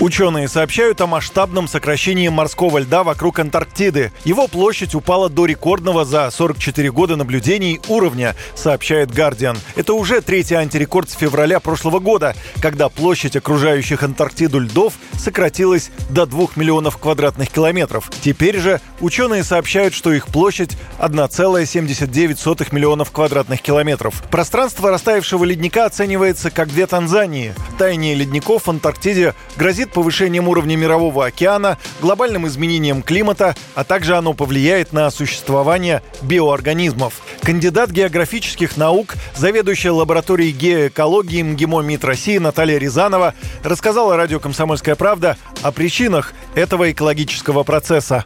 Ученые сообщают о масштабном сокращении морского льда вокруг Антарктиды. Его площадь упала до рекордного за 44 года наблюдений уровня, сообщает Guardian. Это уже третий антирекорд с февраля прошлого года, когда площадь окружающих Антарктиду льдов сократилась до 2 миллионов квадратных километров. Теперь же ученые сообщают, что их площадь 1,79 миллионов квадратных километров. Пространство растаявшего ледника оценивается как две Танзании. Таяние ледников в Антарктиде грозит грозит повышением уровня мирового океана, глобальным изменением климата, а также оно повлияет на существование биоорганизмов. Кандидат географических наук, заведующая лабораторией геоэкологии МГИМО МИД России Наталья Рязанова рассказала радио «Комсомольская правда» о причинах этого экологического процесса.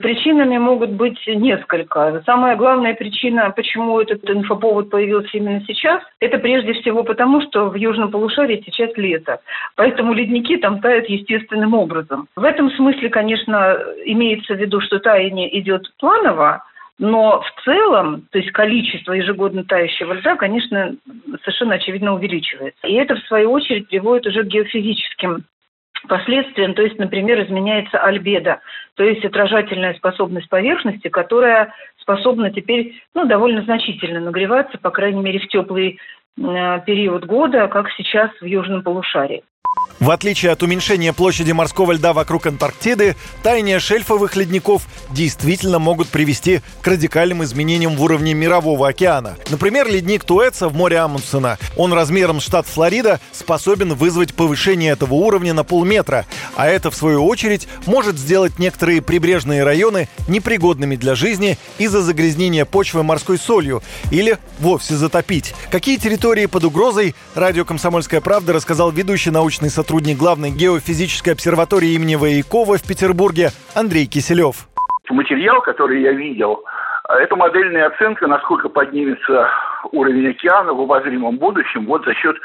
Причинами могут быть несколько. Самая главная причина, почему этот инфоповод появился именно сейчас, это прежде всего потому, что в южном полушарии сейчас лето. Поэтому ледники там тают естественным образом. В этом смысле, конечно, имеется в виду, что таяние идет планово, но в целом, то есть количество ежегодно тающего льда, конечно, совершенно очевидно увеличивается. И это, в свою очередь, приводит уже к геофизическим последствиям, то есть, например, изменяется альбедо, то есть отражательная способность поверхности, которая способна теперь ну, довольно значительно нагреваться, по крайней мере, в теплый э, период года, как сейчас в южном полушарии. В отличие от уменьшения площади морского льда вокруг Антарктиды, таяние шельфовых ледников действительно могут привести к радикальным изменениям в уровне мирового океана. Например, ледник Туэца в море Амундсена. Он размером штат Флорида способен вызвать повышение этого уровня на полметра, а это, в свою очередь, может сделать некоторые прибрежные районы непригодными для жизни из-за загрязнения почвы морской солью или вовсе затопить. Какие территории под угрозой, радио «Комсомольская правда» рассказал ведущий научный сотрудник сотрудник главной геофизической обсерватории имени Воякова в Петербурге Андрей Киселев. Материал, который я видел, это модельная оценка, насколько поднимется уровень океана в обозримом будущем вот за счет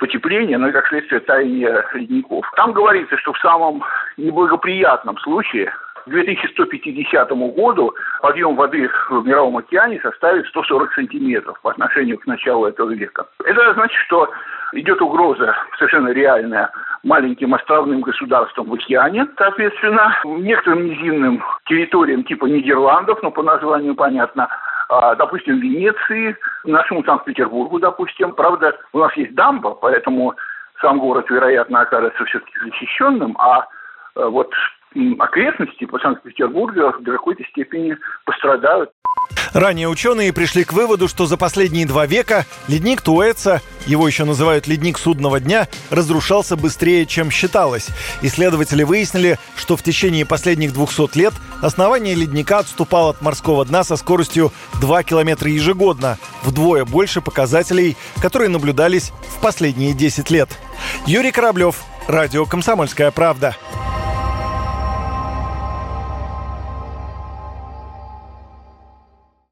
потепления, ну и как следствие таяния ледников. Там говорится, что в самом неблагоприятном случае к 2150 году подъем воды в Мировом океане составит 140 сантиметров по отношению к началу этого века. Это значит, что идет угроза совершенно реальная маленьким островным государствам в океане, соответственно, некоторым низинным территориям типа Нидерландов, ну, по названию понятно, а, допустим, Венеции, нашему Санкт-Петербургу, допустим. Правда, у нас есть дамба, поэтому сам город, вероятно, окажется все-таки защищенным, а э, вот окрестности по Санкт-Петербургу в какой-то степени пострадают. Ранее ученые пришли к выводу, что за последние два века ледник Туэца, его еще называют ледник судного дня, разрушался быстрее, чем считалось. Исследователи выяснили, что в течение последних 200 лет основание ледника отступало от морского дна со скоростью 2 километра ежегодно, вдвое больше показателей, которые наблюдались в последние 10 лет. Юрий Кораблев, Радио «Комсомольская правда».